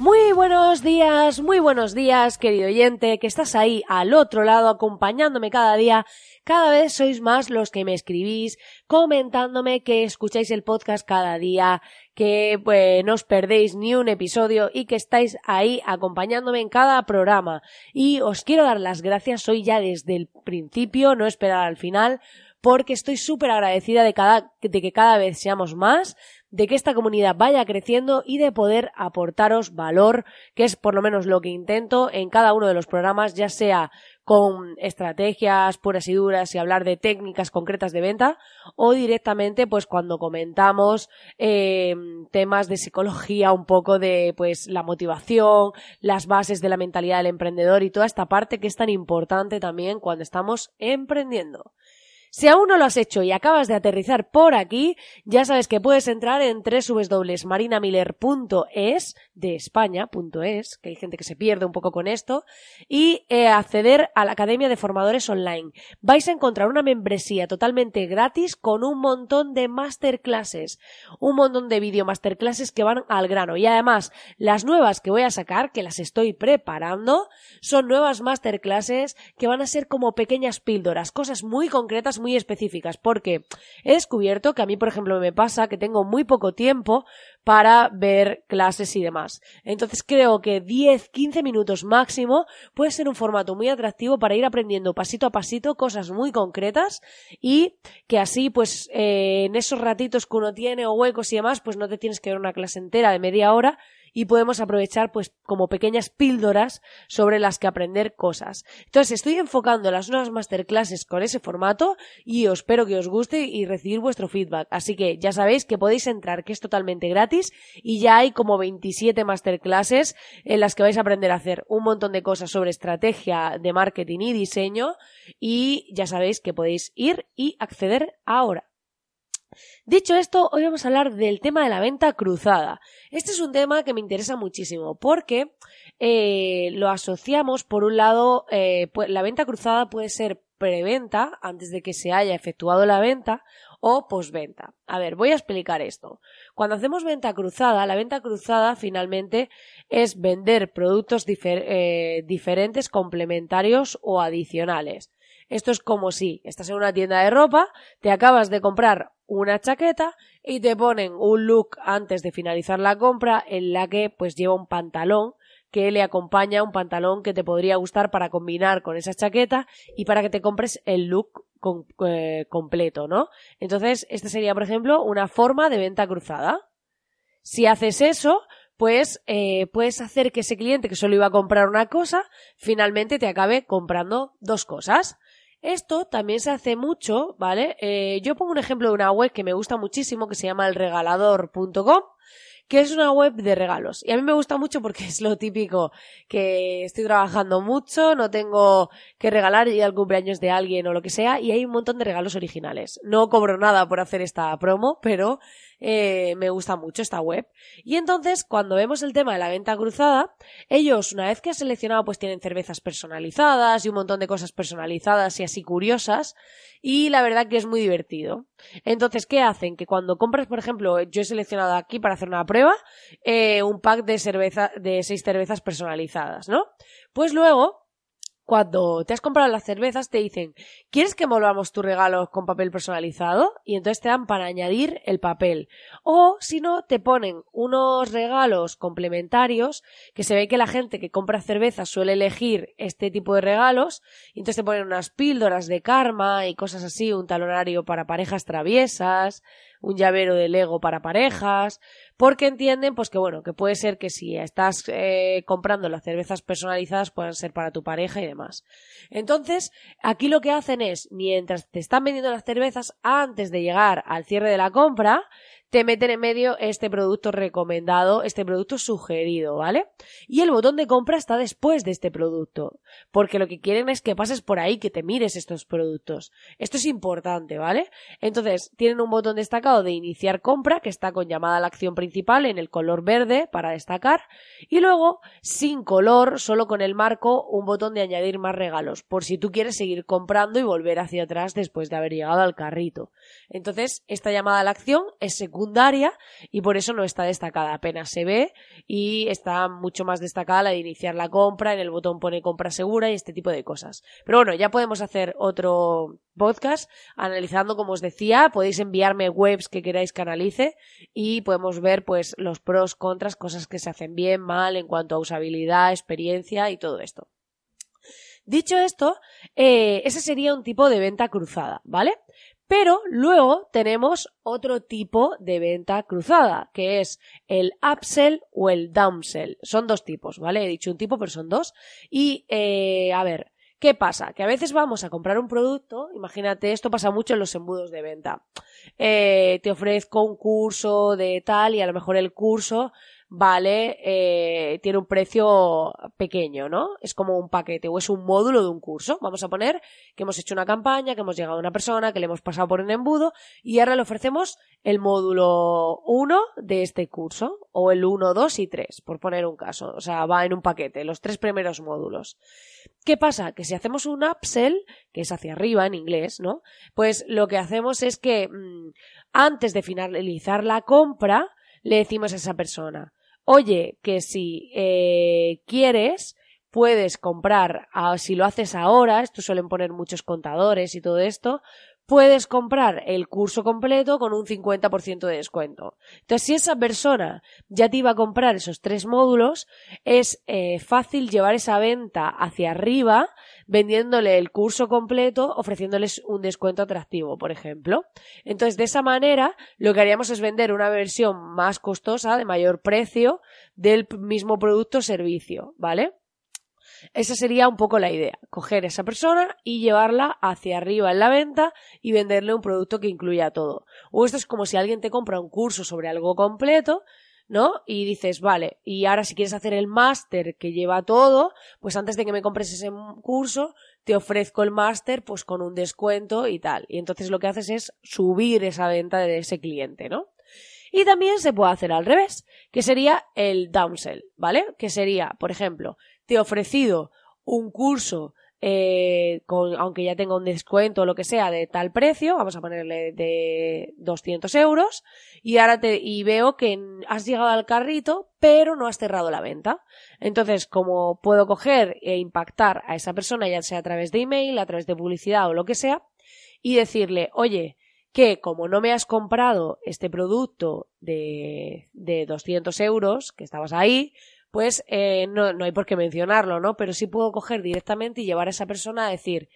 Muy buenos días, muy buenos días, querido oyente, que estás ahí al otro lado acompañándome cada día. Cada vez sois más los que me escribís, comentándome que escucháis el podcast cada día, que pues, no os perdéis ni un episodio y que estáis ahí acompañándome en cada programa. Y os quiero dar las gracias hoy ya desde el principio, no esperar al final, porque estoy súper agradecida de, cada, de que cada vez seamos más, de que esta comunidad vaya creciendo y de poder aportaros valor, que es por lo menos lo que intento en cada uno de los programas, ya sea con estrategias puras y duras y hablar de técnicas concretas de venta o directamente pues cuando comentamos eh, temas de psicología un poco de pues la motivación las bases de la mentalidad del emprendedor y toda esta parte que es tan importante también cuando estamos emprendiendo si aún no lo has hecho y acabas de aterrizar por aquí, ya sabes que puedes entrar en www.marinamiller.es de España.es, que hay gente que se pierde un poco con esto, y eh, acceder a la Academia de Formadores Online. Vais a encontrar una membresía totalmente gratis con un montón de masterclasses, un montón de video masterclasses que van al grano. Y además, las nuevas que voy a sacar, que las estoy preparando, son nuevas masterclasses que van a ser como pequeñas píldoras, cosas muy concretas, muy específicas, porque he descubierto que a mí, por ejemplo, me pasa que tengo muy poco tiempo para ver clases y demás. Entonces creo que 10, 15 minutos máximo puede ser un formato muy atractivo para ir aprendiendo pasito a pasito cosas muy concretas y que así pues eh, en esos ratitos que uno tiene o huecos y demás pues no te tienes que ver una clase entera de media hora y podemos aprovechar pues como pequeñas píldoras sobre las que aprender cosas. Entonces estoy enfocando las nuevas masterclasses con ese formato y os espero que os guste y recibir vuestro feedback. Así que ya sabéis que podéis entrar, que es totalmente gratis y ya hay como 27 masterclasses en las que vais a aprender a hacer un montón de cosas sobre estrategia de marketing y diseño y ya sabéis que podéis ir y acceder ahora. Dicho esto, hoy vamos a hablar del tema de la venta cruzada. Este es un tema que me interesa muchísimo porque eh, lo asociamos, por un lado, eh, la venta cruzada puede ser preventa, antes de que se haya efectuado la venta, o postventa. A ver, voy a explicar esto. Cuando hacemos venta cruzada, la venta cruzada finalmente es vender productos eh, diferentes, complementarios o adicionales. Esto es como si estás en una tienda de ropa, te acabas de comprar una chaqueta y te ponen un look antes de finalizar la compra en la que pues lleva un pantalón que le acompaña un pantalón que te podría gustar para combinar con esa chaqueta y para que te compres el look eh, completo, ¿no? Entonces, esta sería, por ejemplo, una forma de venta cruzada. Si haces eso, pues eh, puedes hacer que ese cliente que solo iba a comprar una cosa, finalmente te acabe comprando dos cosas. Esto también se hace mucho, ¿vale? Eh, yo pongo un ejemplo de una web que me gusta muchísimo que se llama elregalador.com que es una web de regalos. Y a mí me gusta mucho porque es lo típico que estoy trabajando mucho, no tengo que regalar y al cumpleaños de alguien o lo que sea, y hay un montón de regalos originales. No cobro nada por hacer esta promo, pero eh, me gusta mucho esta web. Y entonces, cuando vemos el tema de la venta cruzada, ellos, una vez que has seleccionado, pues tienen cervezas personalizadas y un montón de cosas personalizadas y así curiosas, y la verdad que es muy divertido. Entonces, ¿qué hacen? Que cuando compras, por ejemplo, yo he seleccionado aquí para hacer una prueba, eh, un pack de cerveza, de seis cervezas personalizadas, ¿no? Pues luego, cuando te has comprado las cervezas te dicen, ¿quieres que envolvamos tu regalo con papel personalizado? Y entonces te dan para añadir el papel. O si no, te ponen unos regalos complementarios que se ve que la gente que compra cervezas suele elegir este tipo de regalos. Y entonces te ponen unas píldoras de karma y cosas así, un talonario para parejas traviesas, un llavero de Lego para parejas, porque entienden pues que bueno, que puede ser que si estás eh, comprando las cervezas personalizadas puedan ser para tu pareja y demás. Entonces, aquí lo que hacen es, mientras te están vendiendo las cervezas, antes de llegar al cierre de la compra, te meten en medio este producto recomendado, este producto sugerido, ¿vale? Y el botón de compra está después de este producto, porque lo que quieren es que pases por ahí, que te mires estos productos. Esto es importante, ¿vale? Entonces, tienen un botón destacado de iniciar compra, que está con llamada a la acción principal en el color verde para destacar, y luego, sin color, solo con el marco, un botón de añadir más regalos, por si tú quieres seguir comprando y volver hacia atrás después de haber llegado al carrito. Entonces, esta llamada a la acción es secundaria y por eso no está destacada. Apenas se ve y está mucho más destacada la de iniciar la compra, en el botón pone compra segura y este tipo de cosas. Pero bueno, ya podemos hacer otro podcast analizando, como os decía, podéis enviarme webs que queráis que analice y podemos ver pues los pros, contras, cosas que se hacen bien, mal en cuanto a usabilidad, experiencia y todo esto. Dicho esto, eh, ese sería un tipo de venta cruzada, ¿vale? Pero luego tenemos otro tipo de venta cruzada, que es el upsell o el downsell. Son dos tipos, ¿vale? He dicho un tipo, pero son dos. Y, eh, a ver, ¿qué pasa? Que a veces vamos a comprar un producto, imagínate, esto pasa mucho en los embudos de venta. Eh, te ofrezco un curso de tal y a lo mejor el curso vale, eh, tiene un precio pequeño, ¿no? Es como un paquete o es un módulo de un curso. Vamos a poner que hemos hecho una campaña, que hemos llegado a una persona, que le hemos pasado por un embudo y ahora le ofrecemos el módulo 1 de este curso o el 1, 2 y 3, por poner un caso. O sea, va en un paquete, los tres primeros módulos. ¿Qué pasa? Que si hacemos un upsell, que es hacia arriba en inglés, ¿no? Pues lo que hacemos es que mm, antes de finalizar la compra, le decimos a esa persona, oye, que si eh, quieres, puedes comprar, ah, si lo haces ahora, esto suelen poner muchos contadores y todo esto, puedes comprar el curso completo con un 50% de descuento. Entonces, si esa persona ya te iba a comprar esos tres módulos, es eh, fácil llevar esa venta hacia arriba vendiéndole el curso completo, ofreciéndoles un descuento atractivo, por ejemplo. Entonces, de esa manera, lo que haríamos es vender una versión más costosa, de mayor precio, del mismo producto o servicio, ¿vale? Esa sería un poco la idea, coger a esa persona y llevarla hacia arriba en la venta y venderle un producto que incluya todo. O esto es como si alguien te compra un curso sobre algo completo, ¿no? Y dices, vale, y ahora si quieres hacer el máster que lleva todo, pues antes de que me compres ese curso, te ofrezco el máster pues con un descuento y tal. Y entonces lo que haces es subir esa venta de ese cliente, ¿no? Y también se puede hacer al revés, que sería el downsell, ¿vale? Que sería, por ejemplo, te he ofrecido un curso eh, con, aunque ya tenga un descuento o lo que sea de tal precio, vamos a ponerle de 200 euros, y ahora te, y veo que has llegado al carrito, pero no has cerrado la venta. Entonces, como puedo coger e impactar a esa persona, ya sea a través de email, a través de publicidad o lo que sea, y decirle, oye, que como no me has comprado este producto de, de 200 euros, que estabas ahí, pues eh, no, no hay por qué mencionarlo, ¿no? Pero sí puedo coger directamente y llevar a esa persona a decir,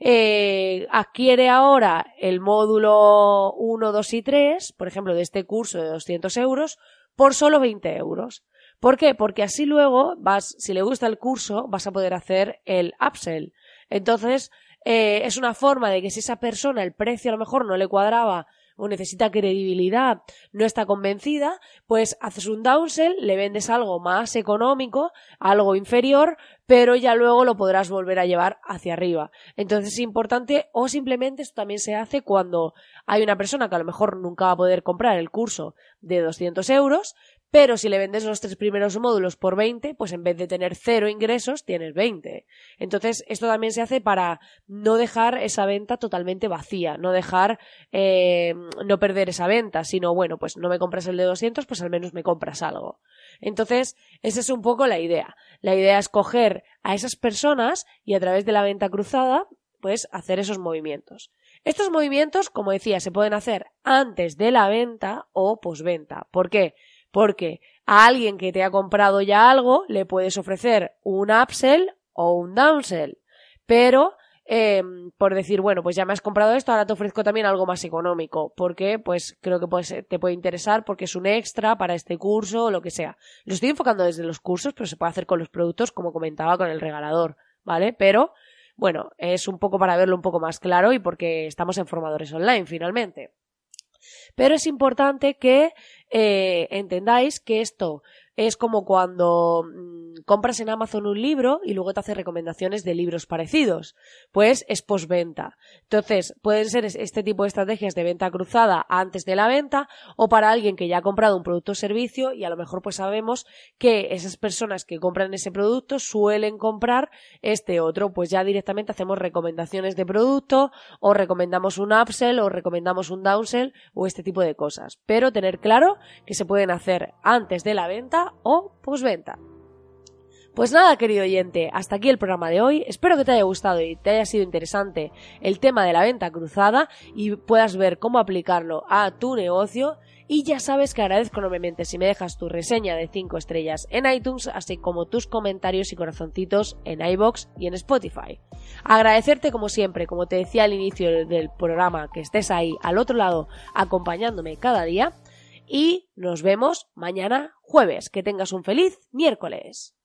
eh, adquiere ahora el módulo 1, 2 y 3, por ejemplo, de este curso de 200 euros, por solo 20 euros. ¿Por qué? Porque así luego vas, si le gusta el curso, vas a poder hacer el upsell. Entonces, eh, es una forma de que si esa persona el precio a lo mejor no le cuadraba o necesita credibilidad, no está convencida, pues haces un downsell, le vendes algo más económico, algo inferior, pero ya luego lo podrás volver a llevar hacia arriba. Entonces es importante, o simplemente esto también se hace cuando hay una persona que a lo mejor nunca va a poder comprar el curso de 200 euros, pero si le vendes los tres primeros módulos por 20, pues en vez de tener cero ingresos, tienes 20. Entonces, esto también se hace para no dejar esa venta totalmente vacía, no dejar, eh, no perder esa venta, sino, bueno, pues no me compras el de 200, pues al menos me compras algo. Entonces, esa es un poco la idea. La idea es coger a esas personas y a través de la venta cruzada, pues hacer esos movimientos. Estos movimientos, como decía, se pueden hacer antes de la venta o posventa. ¿Por qué? Porque a alguien que te ha comprado ya algo le puedes ofrecer un upsell o un downsell. Pero, eh, por decir, bueno, pues ya me has comprado esto, ahora te ofrezco también algo más económico. Porque, pues creo que te puede interesar porque es un extra para este curso o lo que sea. Lo estoy enfocando desde los cursos, pero se puede hacer con los productos, como comentaba, con el regalador. ¿Vale? Pero, bueno, es un poco para verlo un poco más claro y porque estamos en formadores online, finalmente. Pero es importante que eh, entendáis que esto es como cuando compras en Amazon un libro y luego te hace recomendaciones de libros parecidos. Pues es postventa. Entonces, pueden ser este tipo de estrategias de venta cruzada antes de la venta o para alguien que ya ha comprado un producto o servicio y a lo mejor pues sabemos que esas personas que compran ese producto suelen comprar este otro. Pues ya directamente hacemos recomendaciones de producto o recomendamos un upsell o recomendamos un downsell o este tipo de cosas. Pero tener claro que se pueden hacer antes de la venta o postventa. Pues nada, querido oyente, hasta aquí el programa de hoy. Espero que te haya gustado y te haya sido interesante el tema de la venta cruzada y puedas ver cómo aplicarlo a tu negocio. Y ya sabes que agradezco enormemente si me dejas tu reseña de 5 estrellas en iTunes, así como tus comentarios y corazoncitos en iBox y en Spotify. Agradecerte como siempre, como te decía al inicio del programa, que estés ahí al otro lado acompañándome cada día y nos vemos mañana jueves. Que tengas un feliz miércoles.